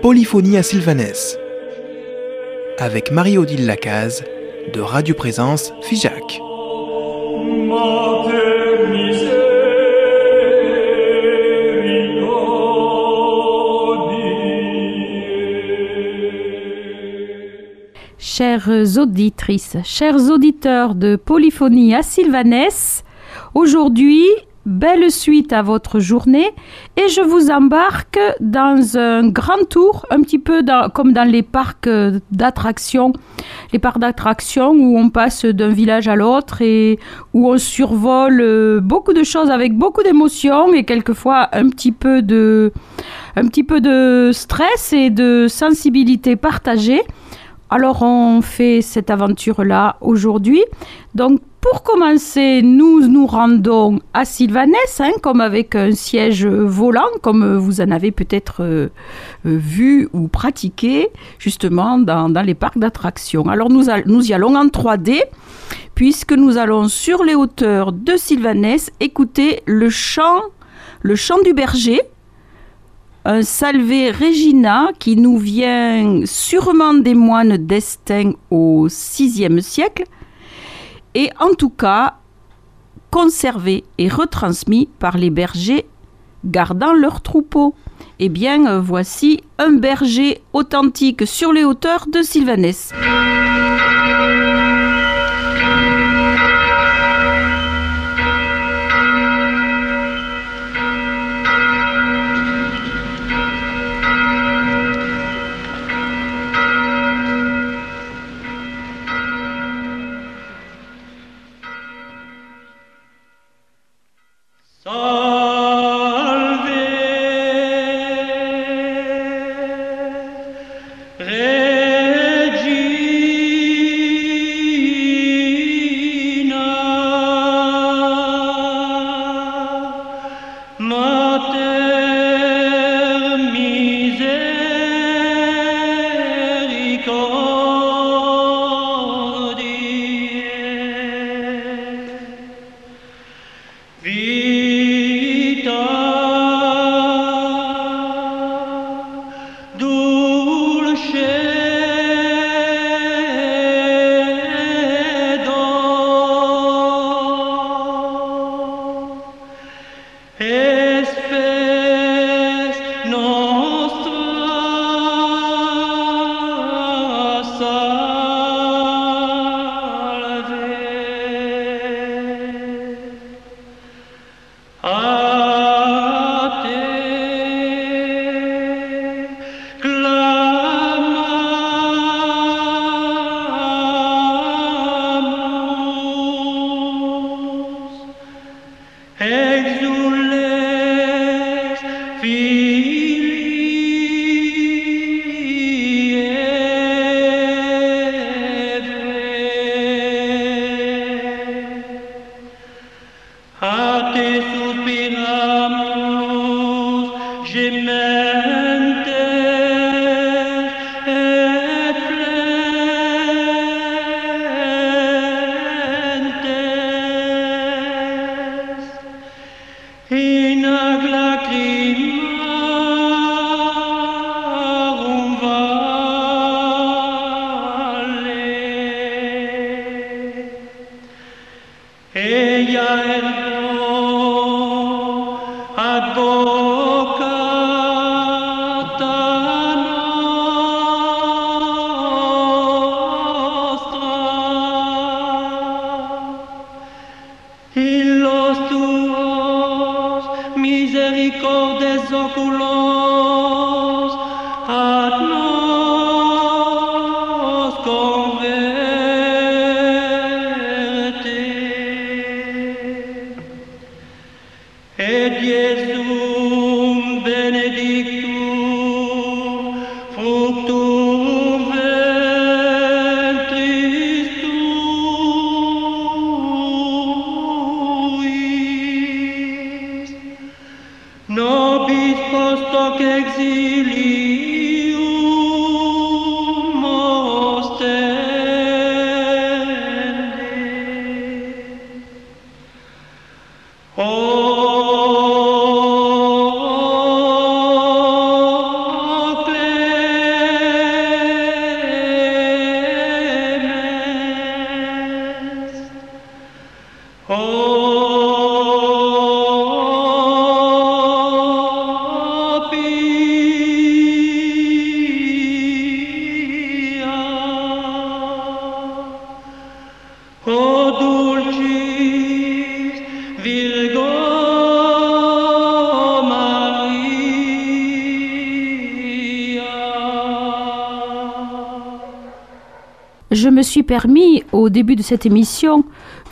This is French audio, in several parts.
Polyphonie à Sylvanès avec Marie-Odile Lacaze de Radio Présence Figeac. Chères auditrices, chers auditeurs de Polyphonie à Sylvanès, aujourd'hui Belle suite à votre journée et je vous embarque dans un grand tour, un petit peu comme dans les parcs d'attractions, les parcs d'attractions où on passe d'un village à l'autre et où on survole beaucoup de choses avec beaucoup d'émotions et quelquefois un petit peu de, un petit peu de stress et de sensibilité partagée. Alors on fait cette aventure-là aujourd'hui. Donc pour commencer, nous nous rendons à Sylvanès, hein, comme avec un siège volant, comme vous en avez peut-être euh, euh, vu ou pratiqué justement dans, les parcs d'attractions. Alors nous, nous y allons en 3D, puisque nous allons sur les hauteurs de Sylvanès écouter le chant, le chant du berger, un salvé Regina qui nous vient sûrement des moines d'Estaing au VIe siècle et en tout cas conservé et retransmis par les bergers gardant leurs troupeaux. Eh bien, euh, voici un berger authentique sur les hauteurs de Sylvanès. Be. Suis permis au début de cette émission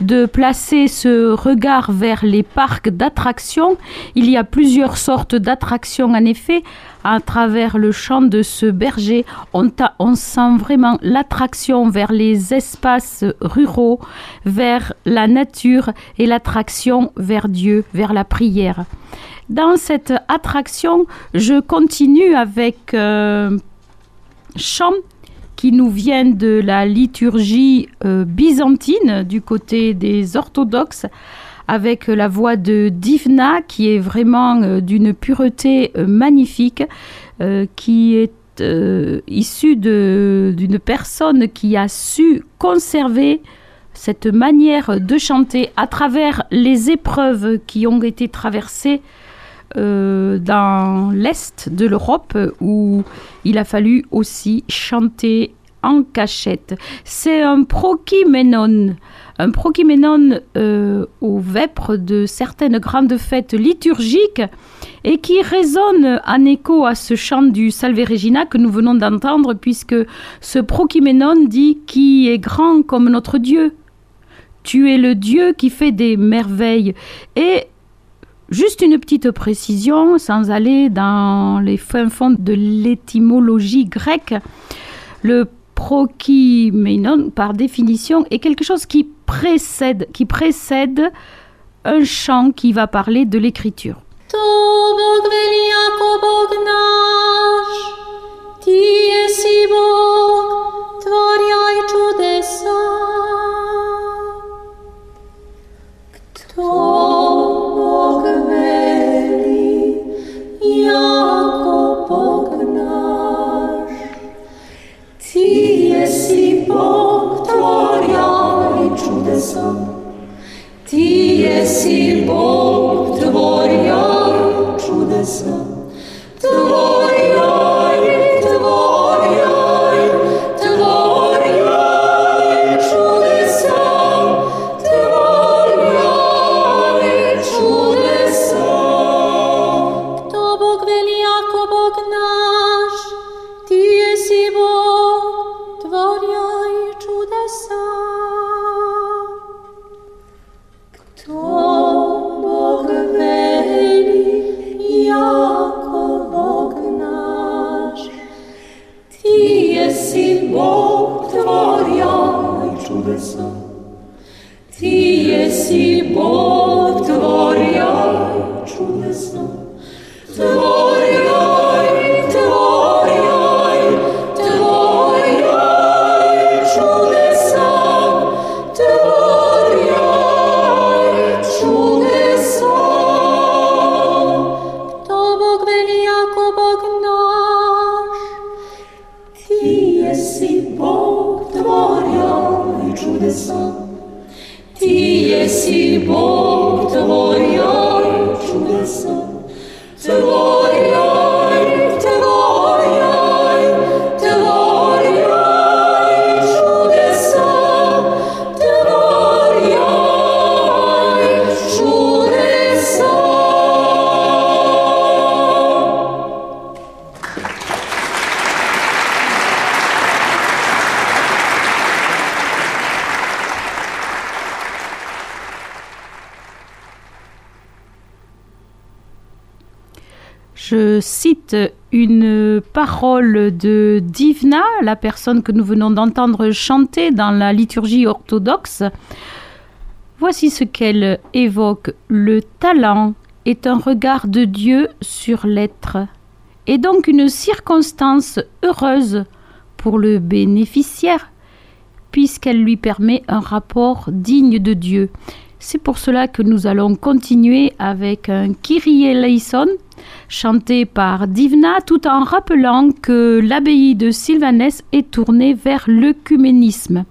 de placer ce regard vers les parcs d'attractions. Il y a plusieurs sortes d'attractions en effet. À travers le chant de ce berger, on, on sent vraiment l'attraction vers les espaces ruraux, vers la nature et l'attraction vers Dieu, vers la prière. Dans cette attraction, je continue avec euh, chant qui nous viennent de la liturgie euh, byzantine du côté des orthodoxes avec la voix de Divna qui est vraiment euh, d'une pureté euh, magnifique, qui est issue d'une personne qui a su conserver cette manière de chanter à travers les épreuves qui ont été traversées euh, dans l'Est de l'Europe où il a fallu aussi chanter en cachette. C'est un prokyménon, un prokyménon euh, au vêpres de certaines grandes fêtes liturgiques et qui résonne en écho à ce chant du Salve Regina que nous venons d'entendre puisque ce prokyménon dit qui est grand comme notre Dieu. Tu es le Dieu qui fait des merveilles. Et Juste une petite précision, sans aller dans les fins fonds de l'étymologie grecque. Le prokyménon, par définition, est quelque chose qui précède un chant qui va parler de l'écriture. Ты еси Бог, Твое чудесо, Твое une parole de Divna, la personne que nous venons d'entendre chanter dans la liturgie orthodoxe. Voici ce qu'elle évoque. Le talent est un regard de Dieu sur l'être, et donc une circonstance heureuse pour le bénéficiaire, puisqu'elle lui permet un rapport digne de Dieu. C'est pour cela que nous allons continuer avec un Kyrie eleison chanté par Divna, tout en rappelant que l'abbaye de Sylvanès est tournée vers l'œcuménisme.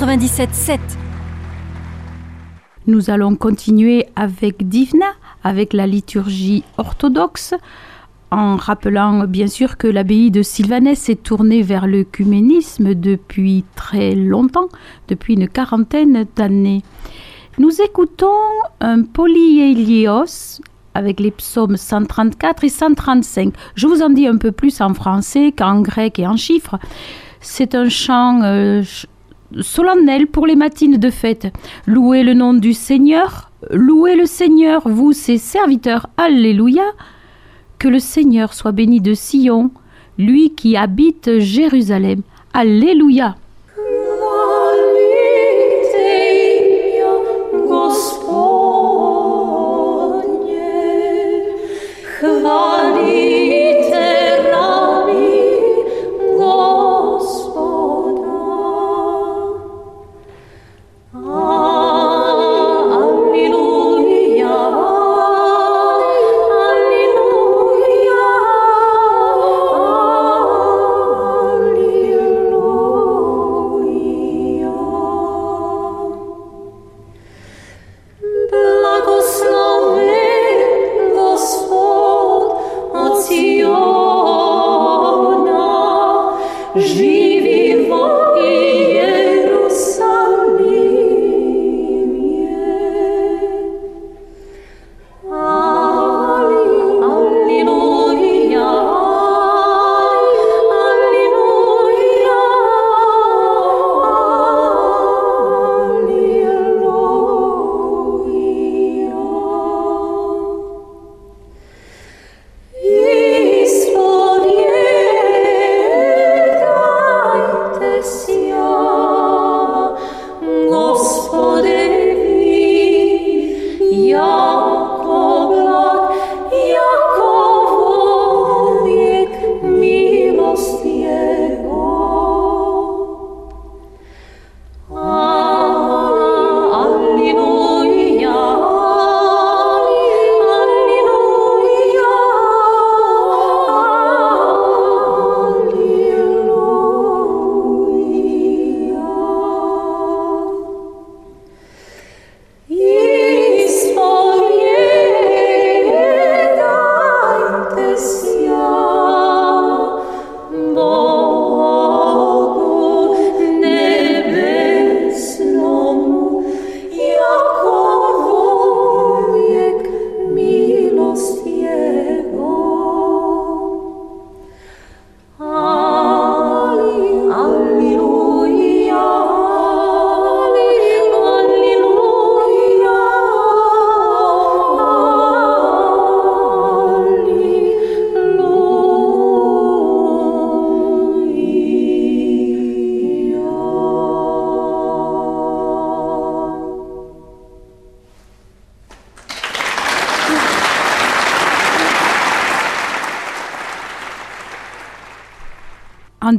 97.7. Nous allons continuer avec Divna, avec la liturgie orthodoxe, en rappelant bien sûr que l'abbaye de Sylvanès est tournée vers l'œcuménisme depuis très longtemps, depuis une quarantaine d'années. Nous écoutons un polyélios avec les psaumes 134 et 135. Je vous en dis un peu plus en français qu'en grec et en chiffres. C'est un chant euh, solennel pour les matines de fête. Louez le nom du Seigneur, louez le Seigneur, vous ses serviteurs. Alléluia. Que le Seigneur soit béni de Sion, lui qui habite Jérusalem. Alléluia.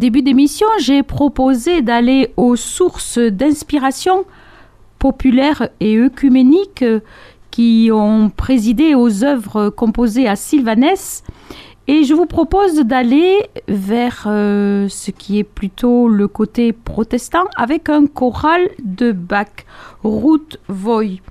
Début d'émission, j'ai proposé d'aller aux sources d'inspiration populaires et œcuméniques qui ont présidé aux œuvres composées à Sylvanès. Et je vous propose d'aller vers euh, ce qui est plutôt le côté protestant avec un choral de Bach, Ruth Voy.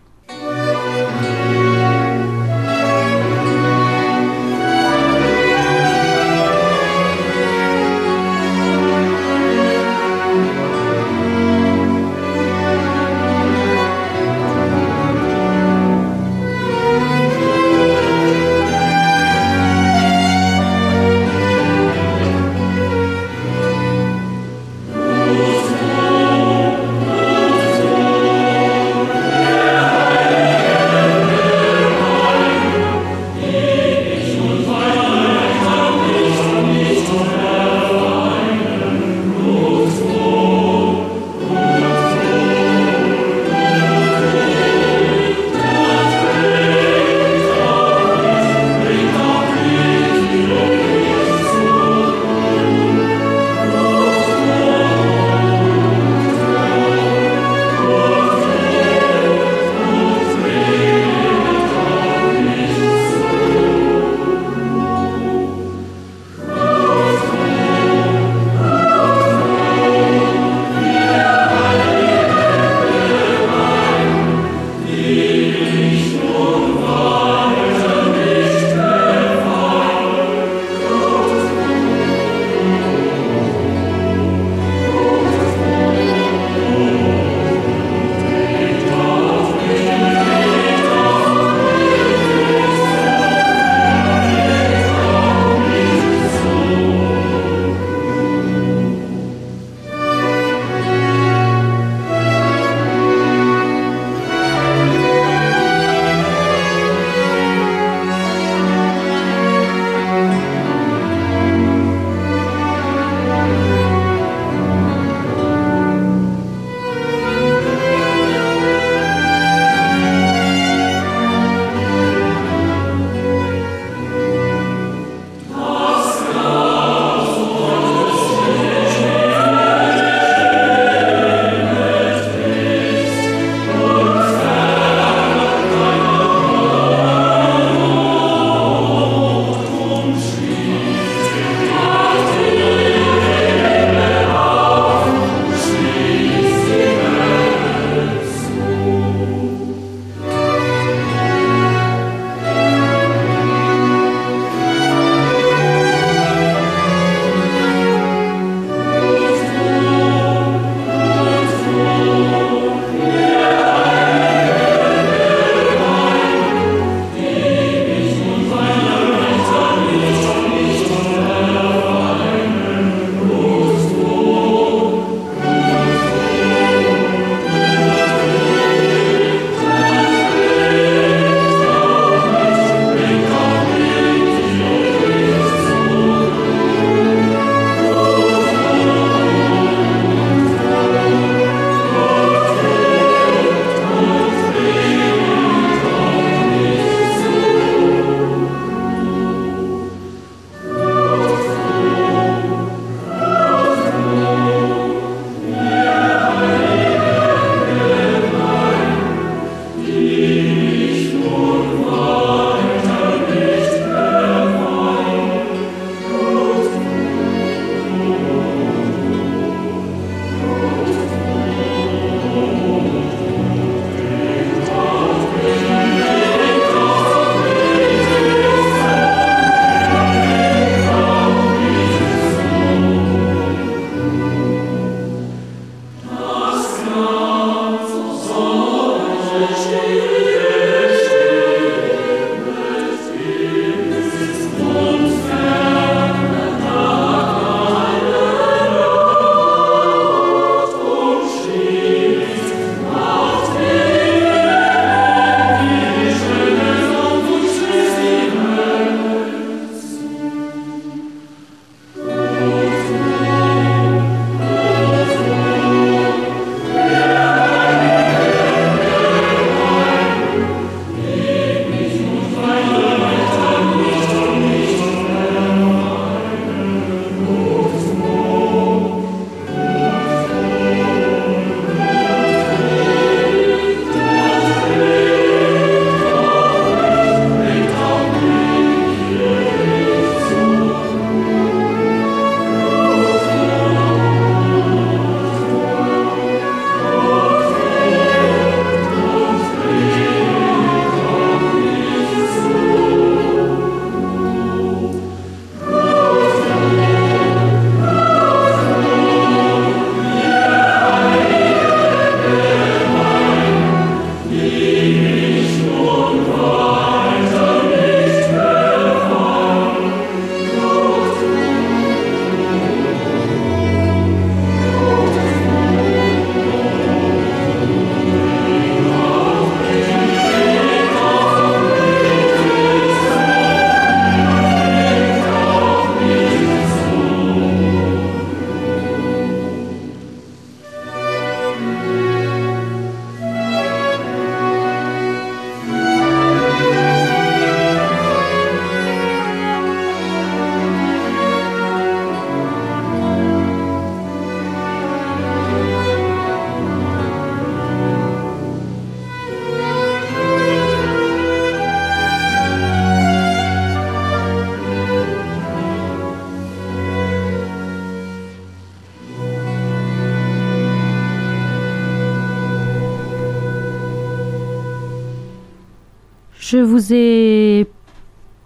Ai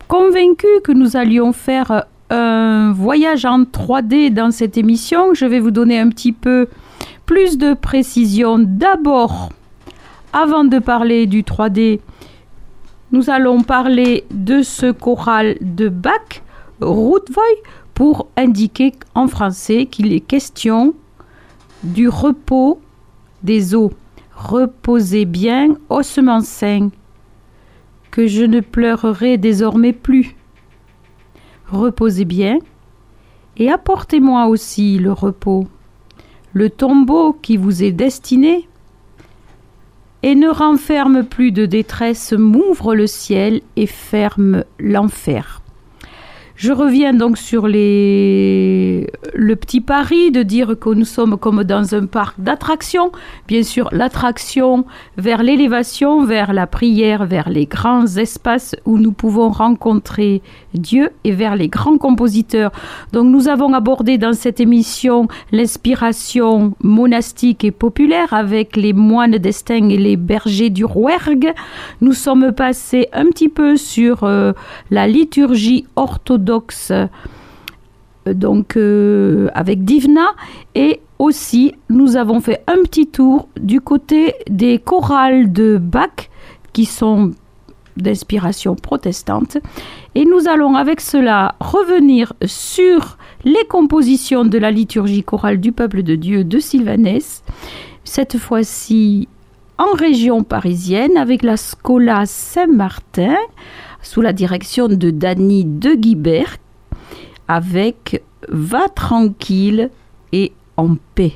convaincu que nous allions faire un voyage en 3D dans cette émission. Je vais vous donner un petit peu plus de précision. D'abord, avant de parler du 3D, nous allons parler de ce choral de Bach, Routvoy, pour indiquer en français qu'il est question du repos des eaux. Reposez bien, ossements saints, que je ne pleurerai désormais plus. Reposez bien, et apportez-moi aussi le repos, le tombeau qui vous est destiné, et ne renferme plus de détresse, m'ouvre le ciel et ferme l'enfer. Je reviens donc sur le petit pari de dire que nous sommes comme dans un parc d'attractions. Bien sûr, l'attraction vers l'élévation, vers la prière, vers les grands espaces où nous pouvons rencontrer Dieu et vers les grands compositeurs. Donc nous avons abordé dans cette émission l'inspiration monastique et populaire avec les moines d'Estaing et les bergers du Rouergue. Nous sommes passés un petit peu sur euh, la liturgie orthodoxe euh, donc euh, avec Divna. Et aussi nous avons fait un petit tour du côté des chorales de Bach qui sont d'inspiration protestante. Et nous allons avec cela revenir sur les compositions de la liturgie chorale du peuple de Dieu de Sylvanès cette fois-ci en région parisienne avec la Scola Saint-Martin sous la direction de Dany de Guibert avec Va tranquille et en paix.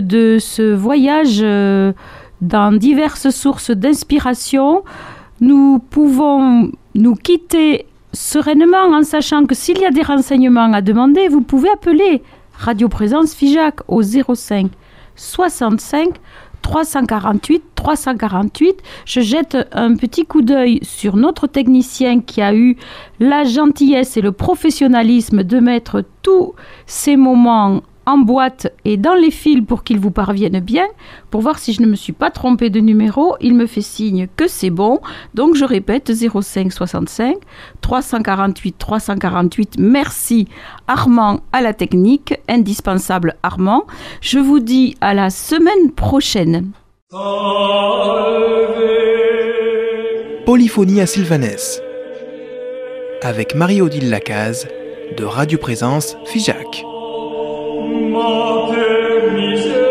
De ce voyage euh, dans diverses sources d'inspiration, nous pouvons nous quitter sereinement en sachant que s'il y a des renseignements à demander, vous pouvez appeler Radio Présence FIJAC au 05 65 348 348. Je jette un petit coup d'œil sur notre technicien qui a eu la gentillesse et le professionnalisme de mettre tous ces moments en boîte et dans les fils pour qu'ils vous parviennent bien, pour voir si je ne me suis pas trompé de numéro. Il me fait signe que c'est bon. Donc je répète 05 65 348 348. Merci Armand à la technique, indispensable Armand. Je vous dis à la semaine prochaine. Polyphonie à Sylvanès avec Marie-Odile Lacaze de Radio Présence Figeac. mater miser